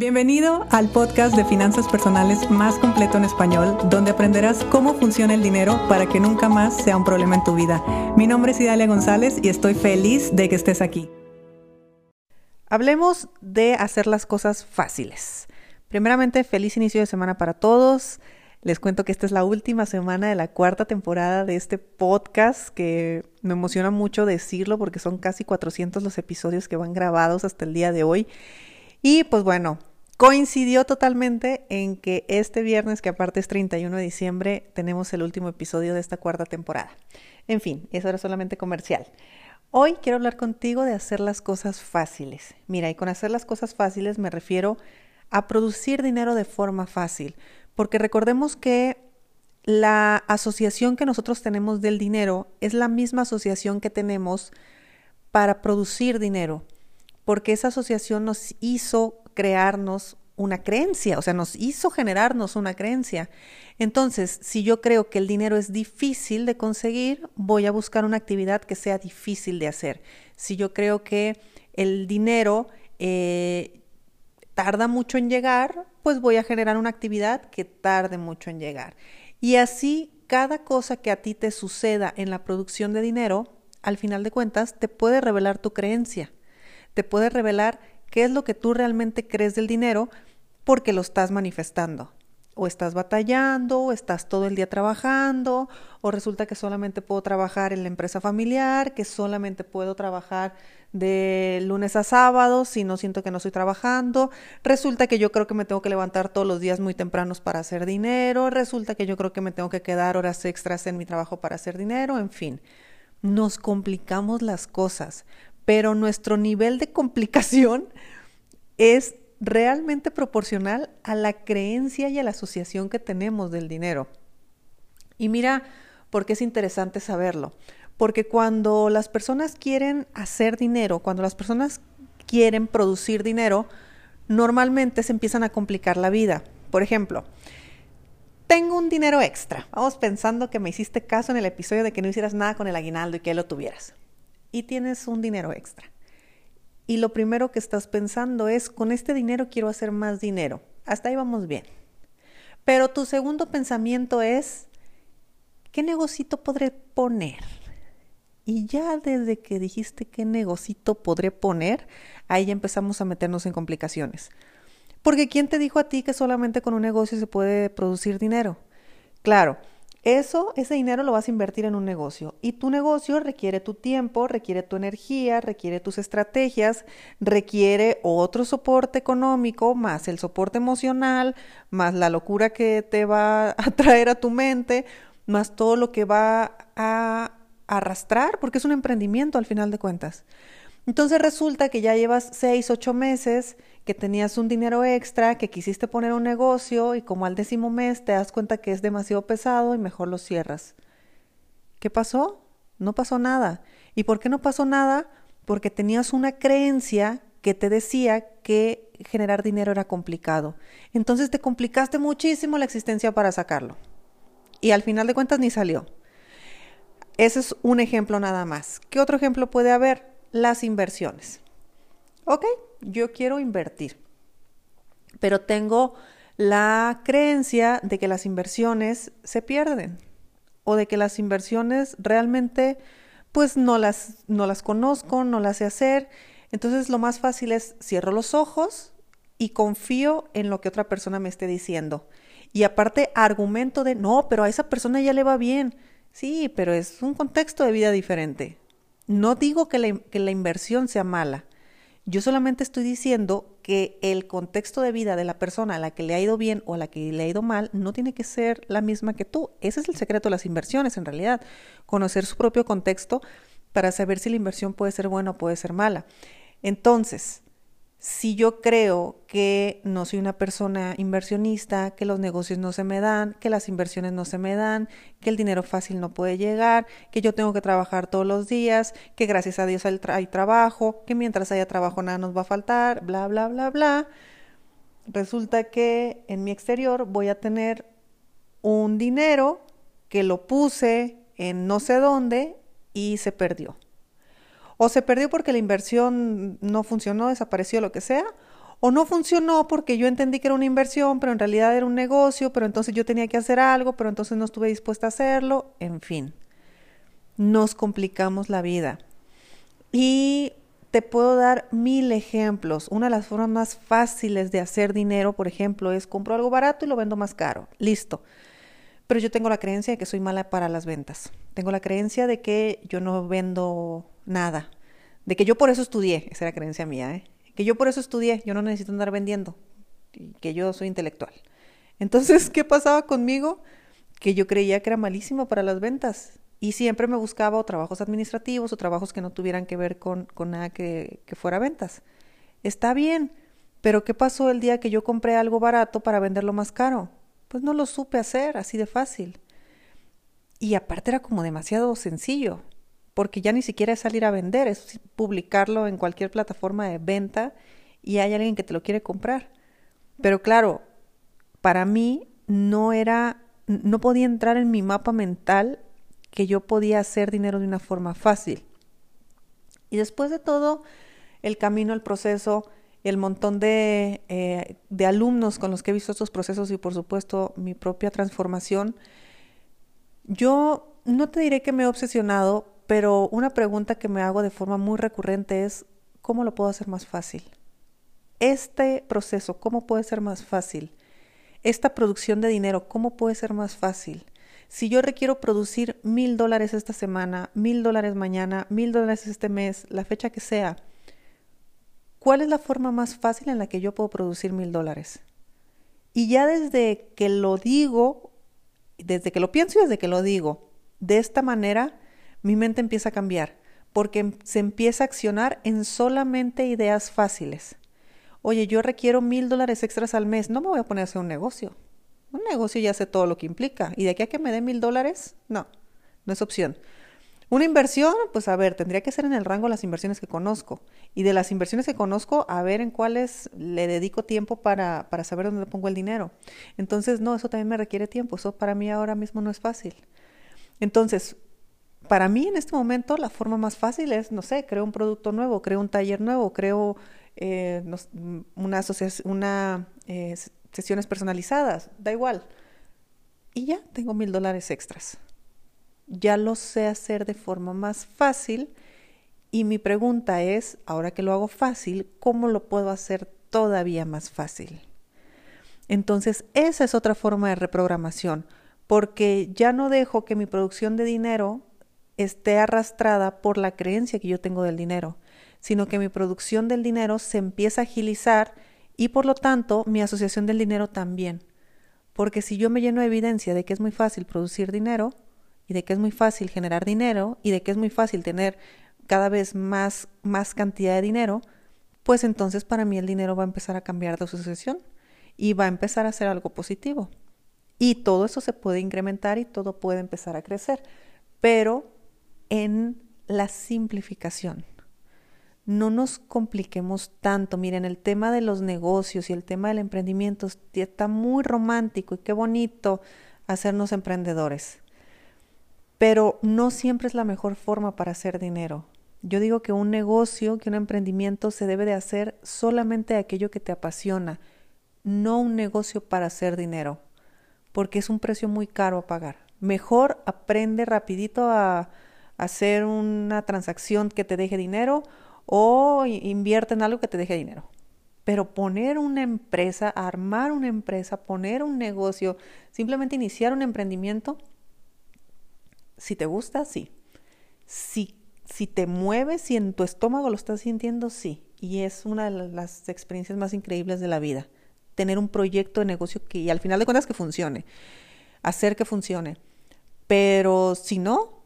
Bienvenido al podcast de finanzas personales más completo en español, donde aprenderás cómo funciona el dinero para que nunca más sea un problema en tu vida. Mi nombre es Idalia González y estoy feliz de que estés aquí. Hablemos de hacer las cosas fáciles. Primeramente, feliz inicio de semana para todos. Les cuento que esta es la última semana de la cuarta temporada de este podcast, que me emociona mucho decirlo porque son casi 400 los episodios que van grabados hasta el día de hoy. Y pues bueno, coincidió totalmente en que este viernes, que aparte es 31 de diciembre, tenemos el último episodio de esta cuarta temporada. En fin, eso era solamente comercial. Hoy quiero hablar contigo de hacer las cosas fáciles. Mira, y con hacer las cosas fáciles me refiero a producir dinero de forma fácil, porque recordemos que la asociación que nosotros tenemos del dinero es la misma asociación que tenemos para producir dinero, porque esa asociación nos hizo crearnos una creencia, o sea, nos hizo generarnos una creencia. Entonces, si yo creo que el dinero es difícil de conseguir, voy a buscar una actividad que sea difícil de hacer. Si yo creo que el dinero eh, tarda mucho en llegar, pues voy a generar una actividad que tarde mucho en llegar. Y así, cada cosa que a ti te suceda en la producción de dinero, al final de cuentas, te puede revelar tu creencia, te puede revelar qué es lo que tú realmente crees del dinero porque lo estás manifestando. O estás batallando, o estás todo el día trabajando, o resulta que solamente puedo trabajar en la empresa familiar, que solamente puedo trabajar de lunes a sábado si no siento que no estoy trabajando, resulta que yo creo que me tengo que levantar todos los días muy tempranos para hacer dinero, resulta que yo creo que me tengo que quedar horas extras en mi trabajo para hacer dinero, en fin, nos complicamos las cosas, pero nuestro nivel de complicación es realmente proporcional a la creencia y a la asociación que tenemos del dinero. Y mira, porque es interesante saberlo. Porque cuando las personas quieren hacer dinero, cuando las personas quieren producir dinero, normalmente se empiezan a complicar la vida. Por ejemplo, tengo un dinero extra. Vamos pensando que me hiciste caso en el episodio de que no hicieras nada con el aguinaldo y que lo tuvieras. Y tienes un dinero extra y lo primero que estás pensando es, con este dinero quiero hacer más dinero. Hasta ahí vamos bien. Pero tu segundo pensamiento es, ¿qué negocito podré poner? Y ya desde que dijiste qué negocito podré poner, ahí ya empezamos a meternos en complicaciones. Porque ¿quién te dijo a ti que solamente con un negocio se puede producir dinero? Claro, eso, ese dinero lo vas a invertir en un negocio y tu negocio requiere tu tiempo, requiere tu energía, requiere tus estrategias, requiere otro soporte económico, más el soporte emocional, más la locura que te va a traer a tu mente, más todo lo que va a arrastrar, porque es un emprendimiento al final de cuentas. Entonces resulta que ya llevas seis, ocho meses que tenías un dinero extra, que quisiste poner un negocio y como al décimo mes te das cuenta que es demasiado pesado y mejor lo cierras. ¿Qué pasó? No pasó nada. ¿Y por qué no pasó nada? Porque tenías una creencia que te decía que generar dinero era complicado. Entonces te complicaste muchísimo la existencia para sacarlo. Y al final de cuentas ni salió. Ese es un ejemplo nada más. ¿Qué otro ejemplo puede haber? Las inversiones. Ok, yo quiero invertir, pero tengo la creencia de que las inversiones se pierden o de que las inversiones realmente pues no las, no las conozco, no las sé hacer. Entonces lo más fácil es cierro los ojos y confío en lo que otra persona me esté diciendo. Y aparte argumento de, no, pero a esa persona ya le va bien. Sí, pero es un contexto de vida diferente. No digo que la inversión sea mala, yo solamente estoy diciendo que el contexto de vida de la persona a la que le ha ido bien o a la que le ha ido mal no tiene que ser la misma que tú. Ese es el secreto de las inversiones, en realidad. Conocer su propio contexto para saber si la inversión puede ser buena o puede ser mala. Entonces, si yo creo que no soy una persona inversionista, que los negocios no se me dan, que las inversiones no se me dan, que el dinero fácil no puede llegar, que yo tengo que trabajar todos los días, que gracias a Dios hay trabajo, que mientras haya trabajo nada nos va a faltar, bla, bla, bla, bla, resulta que en mi exterior voy a tener un dinero que lo puse en no sé dónde y se perdió o se perdió porque la inversión no funcionó, desapareció, lo que sea, O no funcionó porque yo entendí que era una inversión, pero en realidad era un negocio, pero entonces yo tenía que hacer algo, pero entonces no estuve dispuesta a hacerlo, en fin. Nos complicamos la vida. Y te puedo dar mil ejemplos. Una de las formas más fáciles de hacer dinero, por ejemplo, es compro algo barato y lo vendo más caro. Listo. Pero yo tengo la creencia de que soy mala para las ventas. Tengo la creencia de que yo no vendo nada. De que yo por eso estudié. Esa era creencia mía, ¿eh? Que yo por eso estudié. Yo no necesito andar vendiendo. Que yo soy intelectual. Entonces, ¿qué pasaba conmigo? Que yo creía que era malísima para las ventas y siempre me buscaba trabajos administrativos o trabajos que no tuvieran que ver con, con nada que, que fuera ventas. Está bien, pero ¿qué pasó el día que yo compré algo barato para venderlo más caro? Pues no lo supe hacer así de fácil. Y aparte era como demasiado sencillo, porque ya ni siquiera es salir a vender, es publicarlo en cualquier plataforma de venta y hay alguien que te lo quiere comprar. Pero claro, para mí no era, no podía entrar en mi mapa mental que yo podía hacer dinero de una forma fácil. Y después de todo, el camino, el proceso, el montón de, eh, de alumnos con los que he visto estos procesos y por supuesto mi propia transformación, yo no te diré que me he obsesionado, pero una pregunta que me hago de forma muy recurrente es, ¿cómo lo puedo hacer más fácil? Este proceso, ¿cómo puede ser más fácil? Esta producción de dinero, ¿cómo puede ser más fácil? Si yo requiero producir mil dólares esta semana, mil dólares mañana, mil dólares este mes, la fecha que sea, ¿cuál es la forma más fácil en la que yo puedo producir mil dólares? Y ya desde que lo digo, desde que lo pienso y desde que lo digo, de esta manera, mi mente empieza a cambiar, porque se empieza a accionar en solamente ideas fáciles. Oye, yo requiero mil dólares extras al mes, no me voy a poner a hacer un negocio. Un negocio ya sé todo lo que implica. ¿Y de aquí a que me dé mil dólares? No, no es opción. Una inversión, pues a ver, tendría que ser en el rango de las inversiones que conozco. Y de las inversiones que conozco, a ver en cuáles le dedico tiempo para, para saber dónde pongo el dinero. Entonces, no, eso también me requiere tiempo. Eso para mí ahora mismo no es fácil. Entonces, para mí en este momento la forma más fácil es, no sé, creo un producto nuevo, creo un taller nuevo, creo eh, una asociación, una eh, sesiones personalizadas, da igual. Y ya tengo mil dólares extras. Ya lo sé hacer de forma más fácil y mi pregunta es, ahora que lo hago fácil, ¿cómo lo puedo hacer todavía más fácil? Entonces, esa es otra forma de reprogramación, porque ya no dejo que mi producción de dinero esté arrastrada por la creencia que yo tengo del dinero, sino que mi producción del dinero se empieza a agilizar y por lo tanto mi asociación del dinero también. Porque si yo me lleno de evidencia de que es muy fácil producir dinero y de que es muy fácil generar dinero y de que es muy fácil tener cada vez más, más cantidad de dinero, pues entonces para mí el dinero va a empezar a cambiar de asociación y va a empezar a ser algo positivo. Y todo eso se puede incrementar y todo puede empezar a crecer, pero en la simplificación no nos compliquemos tanto. Miren, el tema de los negocios y el tema del emprendimiento está muy romántico y qué bonito hacernos emprendedores. Pero no siempre es la mejor forma para hacer dinero. Yo digo que un negocio, que un emprendimiento se debe de hacer solamente aquello que te apasiona, no un negocio para hacer dinero, porque es un precio muy caro a pagar. Mejor aprende rapidito a hacer una transacción que te deje dinero o invierte en algo que te deje dinero. Pero poner una empresa, armar una empresa, poner un negocio, simplemente iniciar un emprendimiento, si te gusta, sí. Si, si te mueves, si en tu estómago lo estás sintiendo, sí. Y es una de las experiencias más increíbles de la vida. Tener un proyecto de negocio que y al final de cuentas que funcione. Hacer que funcione. Pero si no,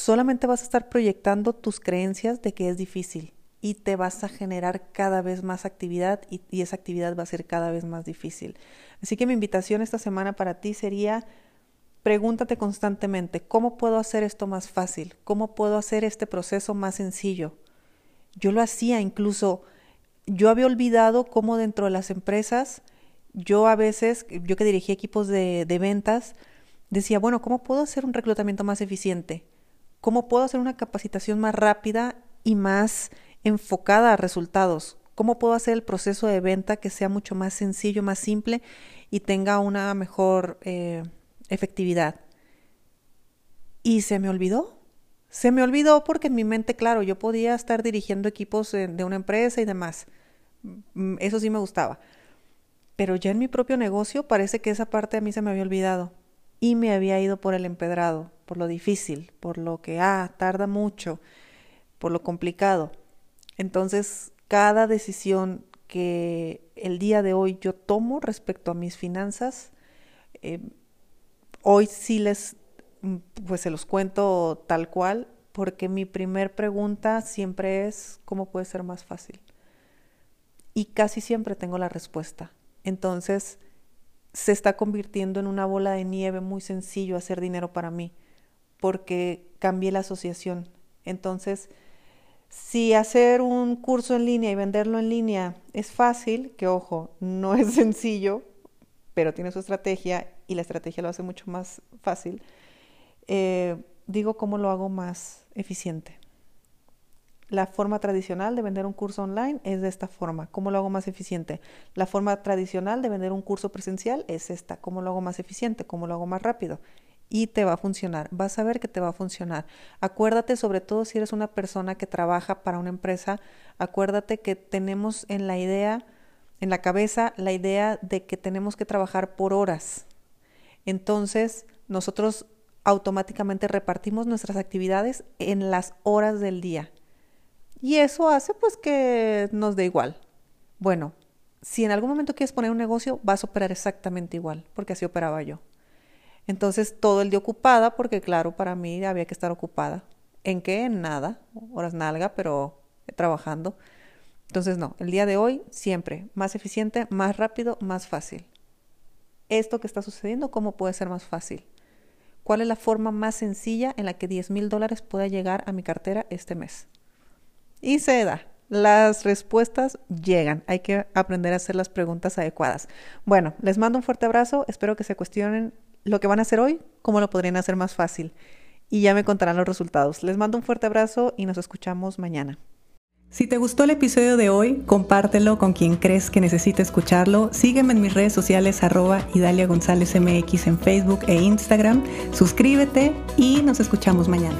solamente vas a estar proyectando tus creencias de que es difícil y te vas a generar cada vez más actividad y, esa actividad va a ser cada vez más difícil. Así que mi invitación esta semana para ti sería, pregúntate constantemente, ¿cómo puedo hacer esto más fácil? ¿Cómo puedo hacer este proceso más sencillo? Yo lo hacía incluso, yo había olvidado cómo dentro de las empresas, yo a veces, yo que dirigí equipos de, de ventas, decía, bueno, ¿cómo puedo hacer un reclutamiento más eficiente? ¿Cómo puedo hacer una capacitación más rápida y más enfocada a resultados. ¿Cómo puedo hacer el proceso de venta que sea mucho más sencillo, más simple y tenga una mejor eh, efectividad? Y se me olvidó. Se me olvidó porque en mi mente, claro, yo podía estar dirigiendo equipos de una empresa y demás. Mm, eso sí me gustaba. Pero ya en mi propio negocio parece que esa parte a mí se me había olvidado y me había ido por el empedrado, por lo difícil, por lo que, ah, tarda mucho, por lo complicado. Entonces, cada decisión que el día de hoy yo tomo respecto a mis finanzas, eh, hoy sí les, mm, pues se los cuento tal cual, porque mi primer pregunta siempre es, ¿cómo puede ser más fácil? Y casi siempre tengo la respuesta. Entonces, se está convirtiendo en una bola de nieve muy sencillo hacer dinero para mí, porque cambié la asociación. Entonces, si hacer un curso en línea y venderlo en línea es fácil, que ojo, no es sencillo, pero tiene su estrategia y la estrategia lo hace mucho más fácil, eh, digo cómo lo hago más eficiente. La forma tradicional de vender un curso online es de esta forma. ¿Cómo lo hago más eficiente? La forma tradicional de vender un curso presencial es esta. ¿Cómo lo hago más eficiente? ¿Cómo lo hago más rápido? Y te va a funcionar. Vas a ver que te va a funcionar. Acuérdate, sobre todo si eres una persona que trabaja para una empresa, acuérdate que tenemos en la idea, en la cabeza, la idea de que tenemos que trabajar por horas. Entonces, nosotros automáticamente repartimos nuestras actividades en las horas del día. Y eso hace pues que nos dé igual. Bueno, si en algún momento quieres poner un negocio, vas a operar exactamente igual, porque así operaba yo. Entonces, todo el día ocupada, porque claro, para mí había que estar ocupada. ¿En qué? En nada, horas nalga, pero trabajando. Entonces, no, el día de hoy siempre más eficiente, más rápido, más fácil. Esto que está sucediendo, ¿cómo puede ser más fácil? ¿Cuál es la forma más sencilla en la que 10 mil dólares pueda llegar a mi cartera este mes? y se da. Las respuestas llegan. Hay que aprender a hacer las preguntas adecuadas. Bueno, les mando un fuerte abrazo. Espero que se cuestionen lo que van a hacer hoy, cómo lo podrían hacer más fácil. Y ya me contarán los resultados. Les mando un fuerte abrazo y nos escuchamos mañana. Si te gustó el episodio de hoy, compártelo con quien crees que necesite escucharlo. Sígueme en mis redes sociales arroba Idalia González MX en Facebook e Instagram. Suscríbete y nos escuchamos mañana.